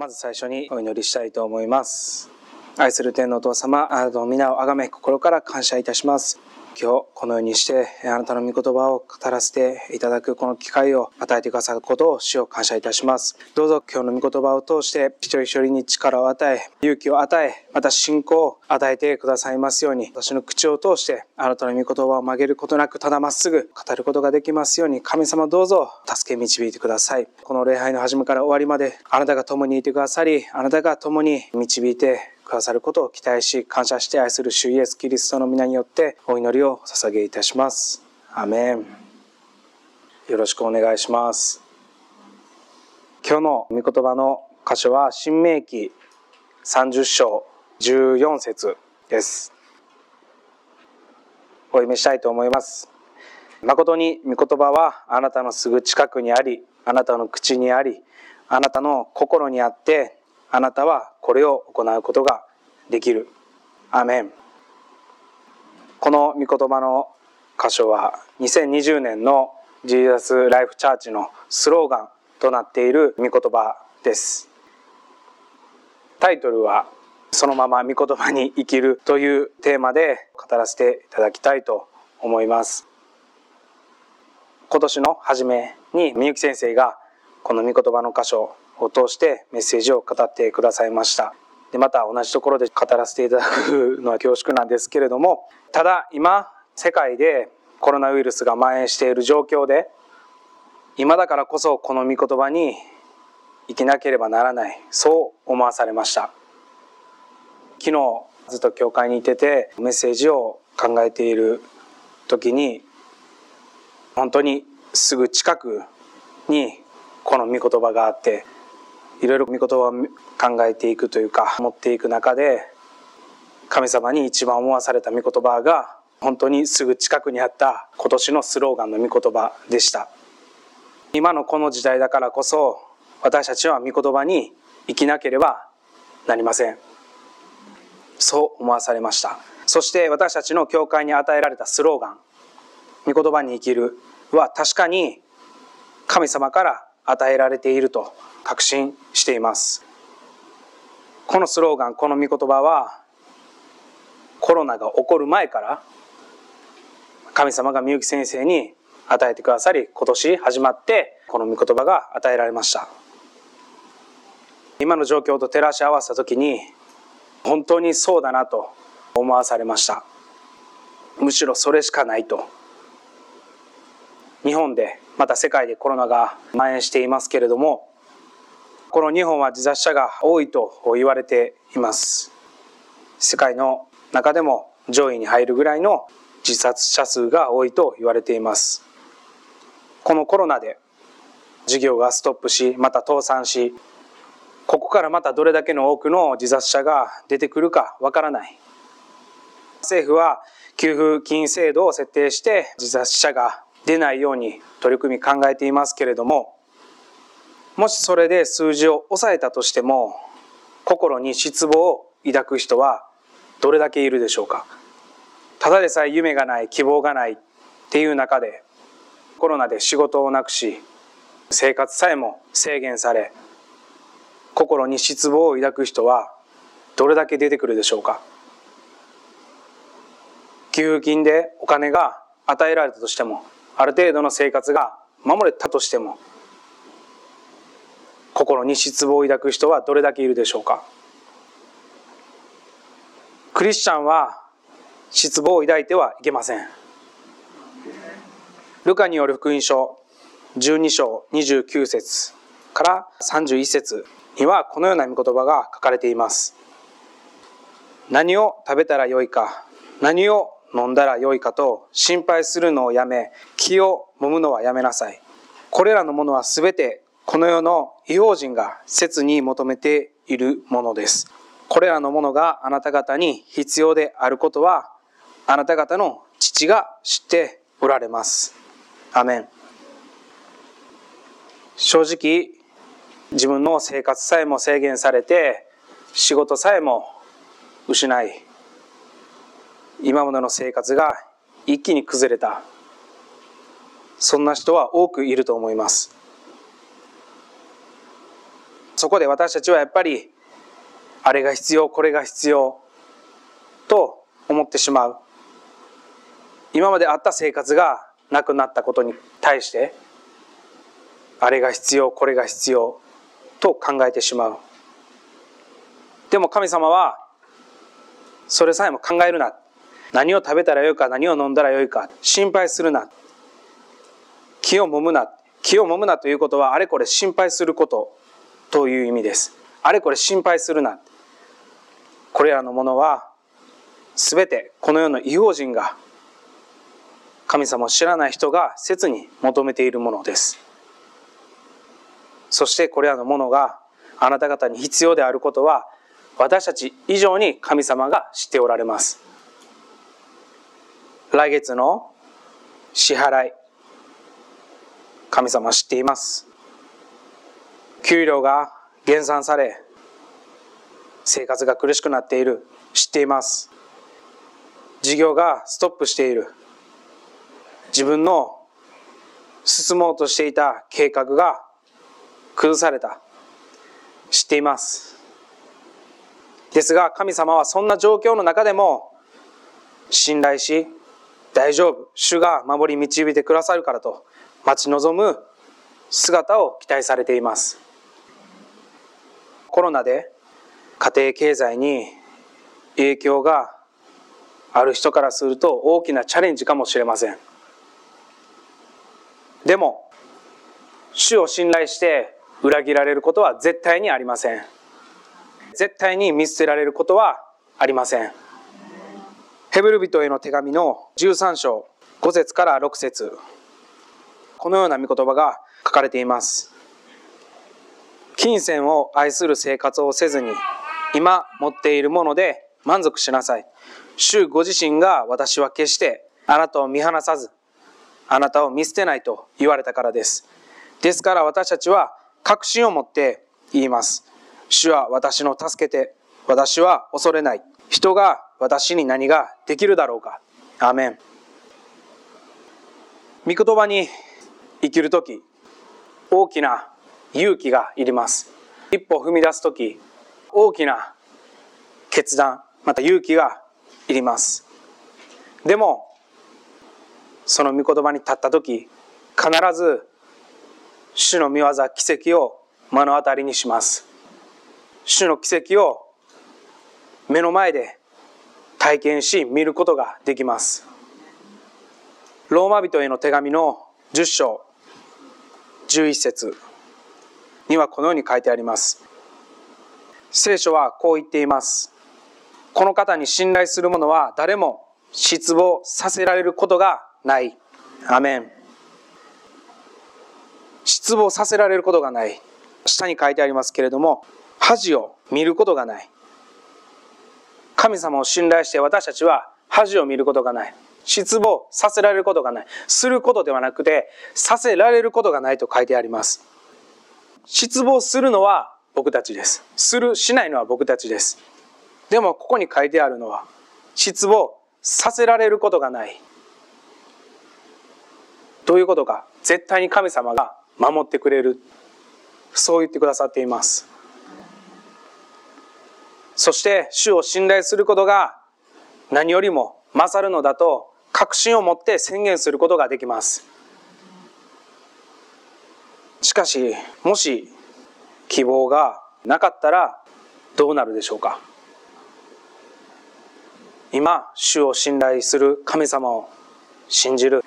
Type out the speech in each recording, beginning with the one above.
まず最初にお祈りしたいと思います。愛する天のお父様あなたの皆をあがめ心から感謝いたします。今日このようにしてあなたの御言葉を語らせていただくこの機会を与えてくださることを主を感謝いたします。どうぞ今日の御言葉を通して一人一人に力を与え勇気を与えまた信仰を与えてくださいますように私の口を通してあなたの御言葉を曲げることなくただまっすぐ語ることができますように神様どうぞ助け導いてください。この礼拝の始めから終わりまであなたが共にいてくださりあなたが共に導いてくださることを期待し感謝して愛する主イエスキリストの皆によってお祈りを捧げいたします。アメン。よろしくお願いします。今日の御言葉の箇所は新明記30章14節です。お読みしたいと思います。誠に御言葉はあなたのすぐ近くにありあなたの口にありあなたの心にあってあなたはこれを行うことができる。アメン。この御言葉の箇所は2020年のジーザスライフチャーチのスローガンとなっている御言葉です。タイトルはそのまま御言葉に生きるというテーマで語らせていただきたいと思います。今年の初めにみゆき先生がこの御言葉の箇所を通してメッセージを語ってくださいました。でまた同じところで語らせていただくのは恐縮なんですけれどもただ今世界でコロナウイルスが蔓延している状況で今だからこそこの御言葉に生きなければならない。そう思わされました。昨日ずっと教会にいててメッセージを考えている時に本当にすぐ近くにこの御言葉があっていろいろ御言葉を考えていくというか持っていく中で神様に一番思わされた御言葉が本当にすぐ近くにあった今年のスローガンの御言葉でした。今のこの時代だからこそ私たちは御言葉に生きなければなりません。そう思わされました。そして私たちの教会に与えられたスローガン御言葉に生きるは確かに神様から与えられていると確信しています。このスローガンこの御言葉はコロナが起こる前から神様がみゆき先生に与えてくださり今年始まってこの御言葉が与えられました。今の状況と照らし合わせた時に本当にそうだなと思わされました。むしろそれしかないと。日本でまた世界でコロナが蔓延していますけれどもこの日本は自殺者が多いと言われています。世界の中でも上位に入るぐらいの自殺者数が多いと言われています。このコロナで事業がストップしまた倒産しここからまたどれだけの多くの自殺者が出てくるかわからない。政府は給付金制度を設定して自殺者が出ないように取り組み考えていますけれどももしそれで数字を抑えたとしても心に失望を抱く人はどれだけいるでしょうか？ただでさえ夢がない希望がないっていう中でコロナで仕事をなくし生活さえも制限され心に失望を抱く人はどれだけ出てくるでしょうか？給付金でお金が与えられたとしてもある程度の生活が守れたとしても心に失望を抱く人はどれだけいるでしょうか。クリスチャンは失望を抱いてはいけません。ルカによる福音書12章29節から31節にはこのような御言葉が書かれています。何を食べたらよいか何を飲んだらよいかと心配するのをやめ気を揉むのはやめなさいこれらのものはすべてこの世の異邦人が切に求めているものです。これらのものがあなた方に必要であることは、あなた方の父が知っておられます。アメン。正直、自分の生活さえも制限されて、仕事さえも失い、今までの生活が一気に崩れた。そんな人は多くいると思います。そこで私たちはやっぱりあれが必要これが必要と思ってしまう今まであった生活がなくなったことに対してあれが必要これが必要と考えてしまうでも神様はそれさえも考えるな何を食べたらよいか何を飲んだらよいか心配するな。気をもむな。気をもむなということはあれこれ心配することという意味です。あれこれ心配するな。これらのものは全てこの世の異邦人が神様を知らない人が切に求めているものです。そしてこれらのものがあなた方に必要であることは私たち以上に神様が知っておられます。来月の支払い。神様知っています。給料が減産され生活が苦しくなっている。知っています。事業がストップしている。自分の進もうとしていた計画が崩された。知っています。ですが神様はそんな状況の中でも信頼し大丈夫。主が守り導いてくださるからと待ち望む姿を期待されています。コロナで家庭経済に影響がある人からすると大きなチャレンジかもしれません。でも主を信頼して裏切られることは絶対にありません。絶対に見捨てられることはありません。ヘブル人への手紙の13章5節から6節。このような御言葉が書かれています。金銭を愛する生活をせずに今持っているもので満足しなさい。主ご自身が私は決してあなたを見放さずあなたを見捨てないと言われたからです。ですから私たちは確信を持って言います。主は私の助けて私は恐れない。人が私に何ができるだろうか。アメン。御言葉に生きる時大きな勇気がいります。一歩踏み出す時大きな決断また勇気がいります。でもその御言葉に立った時必ず主の御業奇跡を目の当たりにします。主の奇跡を目の前で体験し見ることができます。ローマ人への手紙の10章11節にはこのように書いてあります。聖書はこう言っています。この方に信頼する者は誰も失望させられることがない。アメン。失望させられることがない。下に書いてありますけれども恥を見ることがない。神様を信頼して私たちは恥を見ることがない。失望させられることがない。することではなくてさせられることがないと書いてあります。失望するのは僕たちです。するしないのは僕たちです。でもここに書いてあるのは失望させられることがない。どういうことか。絶対に神様が守ってくれる。そう言ってくださっています。そして主を信頼することが何よりも勝るのだと確信を持って宣言することができます。しかしもし希望がなかったらどうなるでしょうか。今主を信頼する神様を信じる。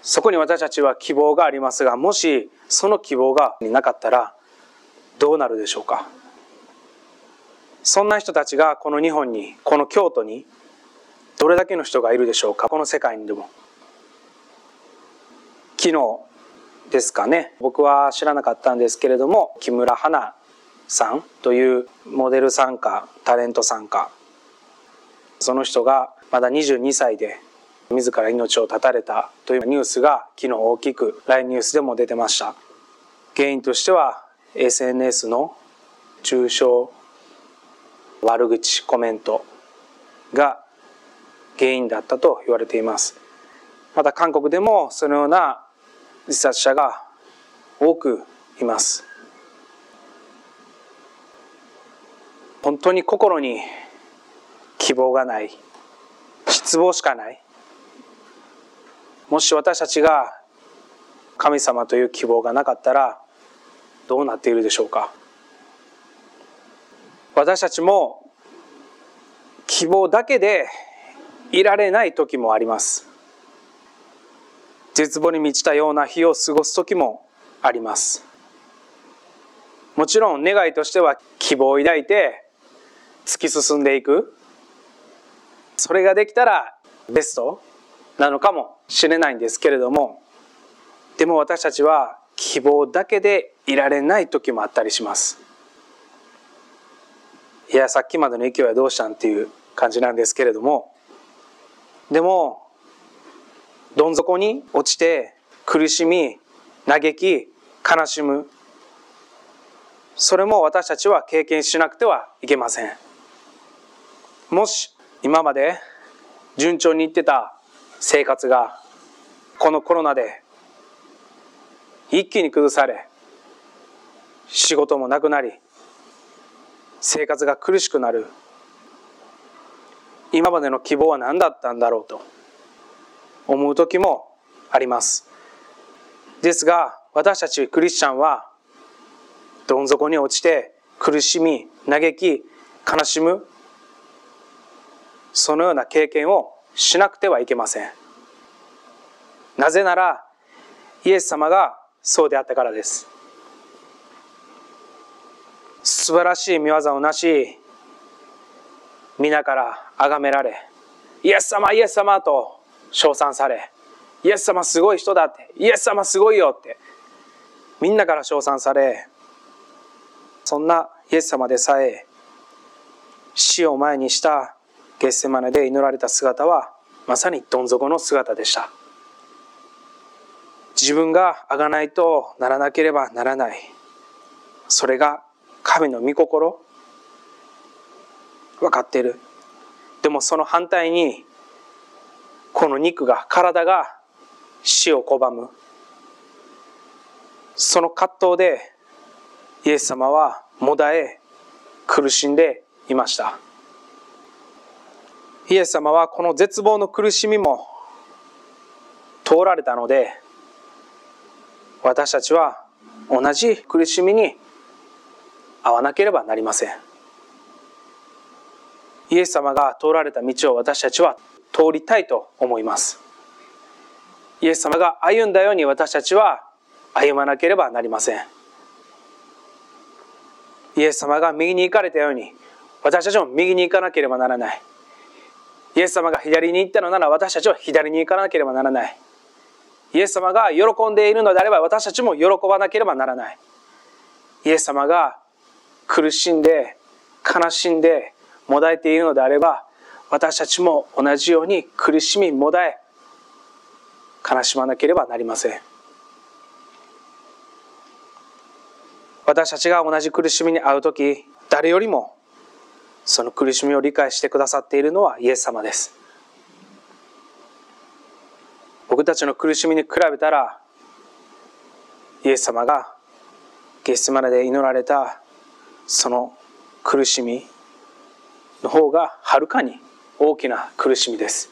そこに私たちは希望がありますがもしその希望がなかったらどうなるでしょうか。そんな人たちがこの日本にこの京都にどれだけの人がいるでしょうか？この世界にでも。昨日ですかね。僕は知らなかったんですけれども木村花さんというモデル参加タレント参加その人がまだ22歳で自ら命を絶たれたというニュースが昨日大きく LINE ニュースでも出てました。原因としては SNS の中傷悪口コメントが原因だったと言われています。また韓国でもそのような自殺者が多くいます。本当に心に希望がない失望しかないもし私たちが神様という希望がなかったらどうなっているでしょうか。私たちも希望だけでいられない時もあります。絶望に満ちたような日を過ごす時もあります。もちろん願いとしては希望を抱いて突き進んでいく。それができたらベストなのかもしれないんですけれども。でも私たちは希望だけでいられない時もあったりします。いやさっきまでの勢いはどうしたんっていう感じなんですけれどもでもどん底に落ちて苦しみ嘆き悲しむ。それも私たちは経験しなくてはいけません。もし今まで順調にいってた生活がこのコロナで一気に崩され仕事もなくなり生活が苦しくなる。今までの希望は何だったんだろうと思う時もあります。ですが私たちクリスチャンはどん底に落ちて苦しみ嘆き悲しむ。そのような経験をしなくてはいけません。なぜならイエス様がそうであったからです。素晴らしい見業をなし皆から崇められイエス様イエス様と称賛されイエス様すごい人だってイエス様すごいよってみんなから称賛されそんなイエス様でさえ死を前にしたゲッセマネで祈られた姿はまさにどん底の姿でした。自分があがないとならなければならない。それが神の御心？分かっている。でもその反対にこの肉が体が死を拒む。その葛藤でイエス様はもだえ苦しんでいました。イエス様はこの絶望の苦しみも通られたので私たちは同じ苦しみに遭わなければなりません。イエス様が通られた道を私たちは通りたいと思います。イエス様が歩んだように私たちは歩まなければなりません。イエス様が右に行かれたように私たちも右に行かなければならない。イエス様が左に行ったのなら私たちは左に行かなければならない。イエス様が喜んでいるのであれば私たちも喜ばなければならない。イエス様が苦しんで悲しんでもだえているのであれば私たちも同じように苦しみもだえ悲しまなければなりません。私たちが同じ苦しみに遭う時誰よりもその苦しみを理解してくださっているのはイエス様です。僕たちの苦しみに比べたらイエス様がゲッセマネで祈られたその苦しみの方がはるかに大きな苦しみです。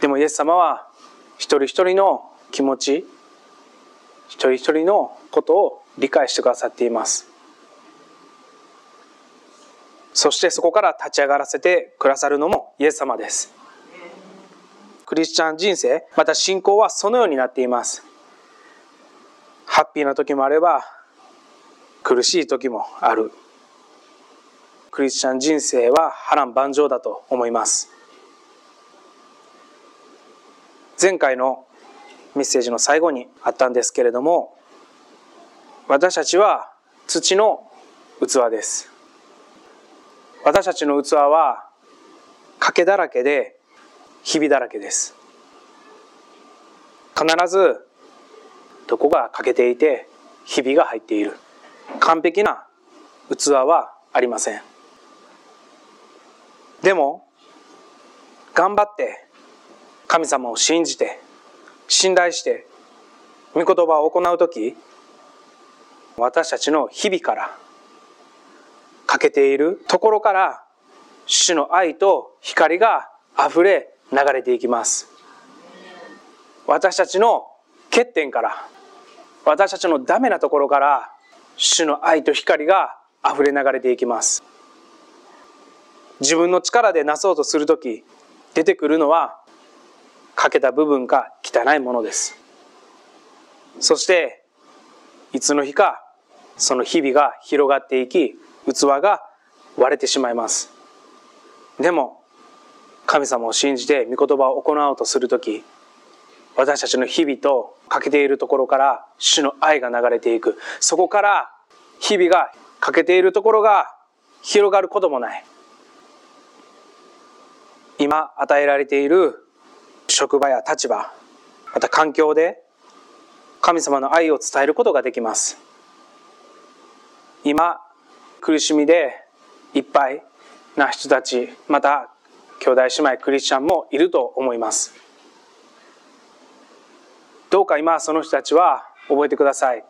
でもイエス様は一人一人の気持ち一人一人のことを理解してくださっています。そしてそこから立ち上がらせてくださるのもイエス様です。クリスチャン人生また信仰はそのようになっています。ハッピーな時もあれば苦しい時もある。クリスチャン人生は波乱万丈だと思います。前回のメッセージの最後にあったんですけれども私たちは土の器です。私たちの器は賭けだらけでひびだらけです。必ずどこが欠けていてひびが入っている。完璧な器はありません。でも頑張って神様を信じて信頼して御言葉を行う時私たちの日々から欠けているところから主の愛と光が溢れ流れていきます。私たちの欠点から私たちのダメなところから主の愛と光が溢れ流れていきます。自分の力でなそうとする時出てくるのは欠けた部分か汚いものです。そしていつの日かその日々が広がっていき器が割れてしまいます。でも神様を信じて御言葉を行おうとする時私たちの日々と欠けているところから主の愛が流れていく。そこから日々が欠けているところが広がることもない。今与えられている職場や立場また環境で神様の愛を伝えることができます。今苦しみでいっぱいな人たちまた兄弟姉妹クリスチャンもいると思います。どうか今その人たちは覚えてください。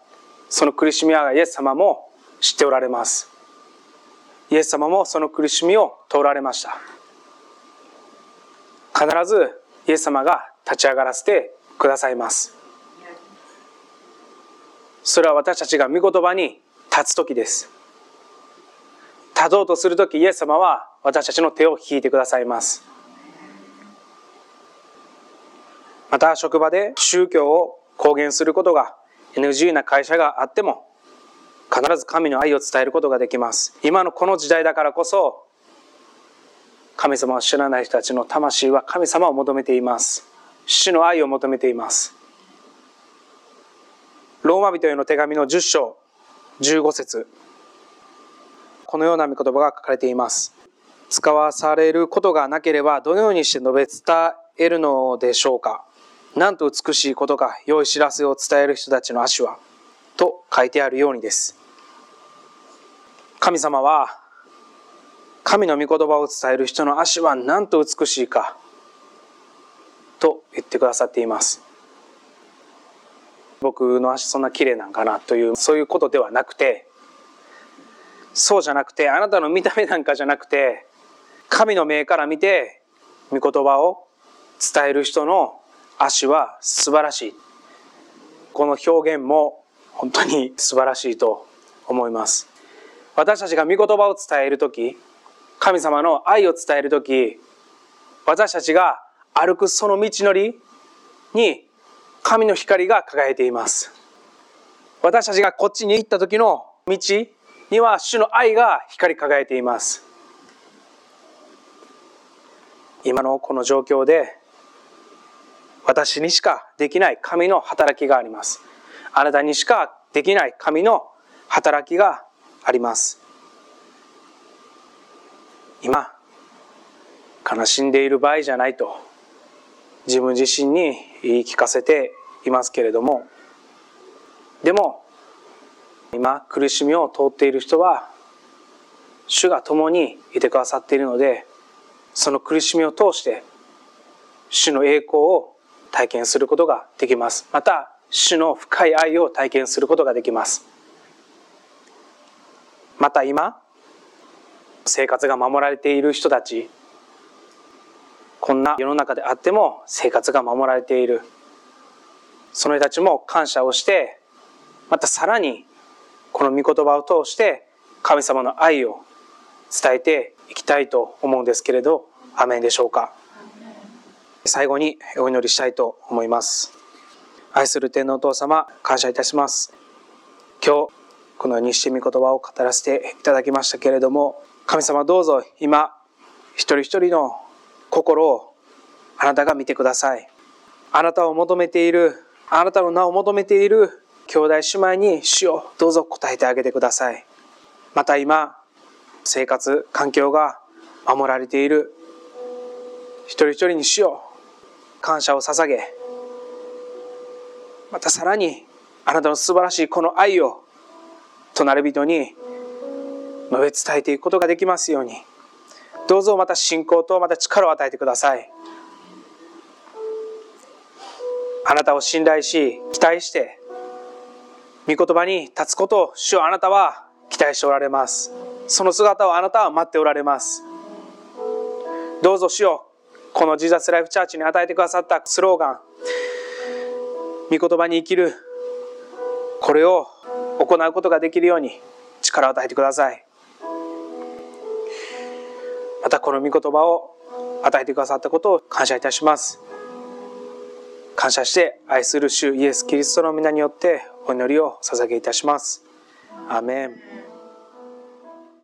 その苦しみはイエス様も知っておられます。イエス様もその苦しみを通られました。必ずイエス様が立ち上がらせてくださいます。それは私たちが御言葉に立つ時です。立とうとする時イエス様は私たちの手を引いてくださいます。また職場で宗教を公言することが NG な会社があっても必ず神の愛を伝えることができます。今のこの時代だからこそ神様を知らない人たちの魂は神様を求めています。主の愛を求めています。ローマ人への手紙の10章15節。このような御言葉が書かれています。使わされることがなければどのようにして述べ伝えるのでしょうか。なんと美しいことか良い知らせを伝える人たちの足はと書いてあるようにです。神様は神の御言葉を伝える人の足はなんと美しいかと言ってくださっています。僕の足そんな綺麗なんかなというそういうことではなくてそうじゃなくてあなたの見た目なんかじゃなくて神の目から見て御言葉を伝える人の足は素晴らしい。この表現も本当に素晴らしいと思います。私たちが御言葉を伝える時神様の愛を伝える時私たちが歩くその道のりに神の光が輝いています。私たちがこっちに行った時の道には主の愛が光り輝いています。今のこの状況で私にしかできない神の働きがあります。あなたにしかできない神の働きがあります。今悲しんでいる場合じゃないと自分自身に言い聞かせていますけれどもでも今苦しみを通っている人は主が共にいてくださっているのでその苦しみを通して主の栄光を体験することができます。また主の深い愛を体験することができます。また今生活が守られている人たちこんな世の中であっても生活が守られている。その人たちも感謝をしてまたさらにこの御言葉を通して神様の愛を伝えていきたいと思うんですけれどアメンでしょうか？最後にお祈りしたいと思います。愛する天皇お父様感謝いたします。今日このようにして御言葉を語らせていただきましたけれども神様どうぞ今一人一人の心をあなたが見てください。あなたを求めているあなたの名を求めている兄弟姉妹に主をどうぞ答えてあげてください。また今生活環境が守られている一人一人に主を感謝を捧げまたさらにあなたの素晴らしいこの愛を隣人に述べ伝えていくことができますように。どうぞまた信仰とまた力を与えてください。あなたを信頼し期待して御言葉に立つことを主はあなたは期待しておられます。その姿をあなたは待っておられます。どうぞ主よこのジーザスライフチャーチに与えてくださったスローガン御言葉に生きるこれを行うことができるように力を与えてください。またこの御言葉を与えてくださったことを感謝いたします。感謝して愛する主イエス・キリストの皆によってお祈りを捧げいたします。アメン。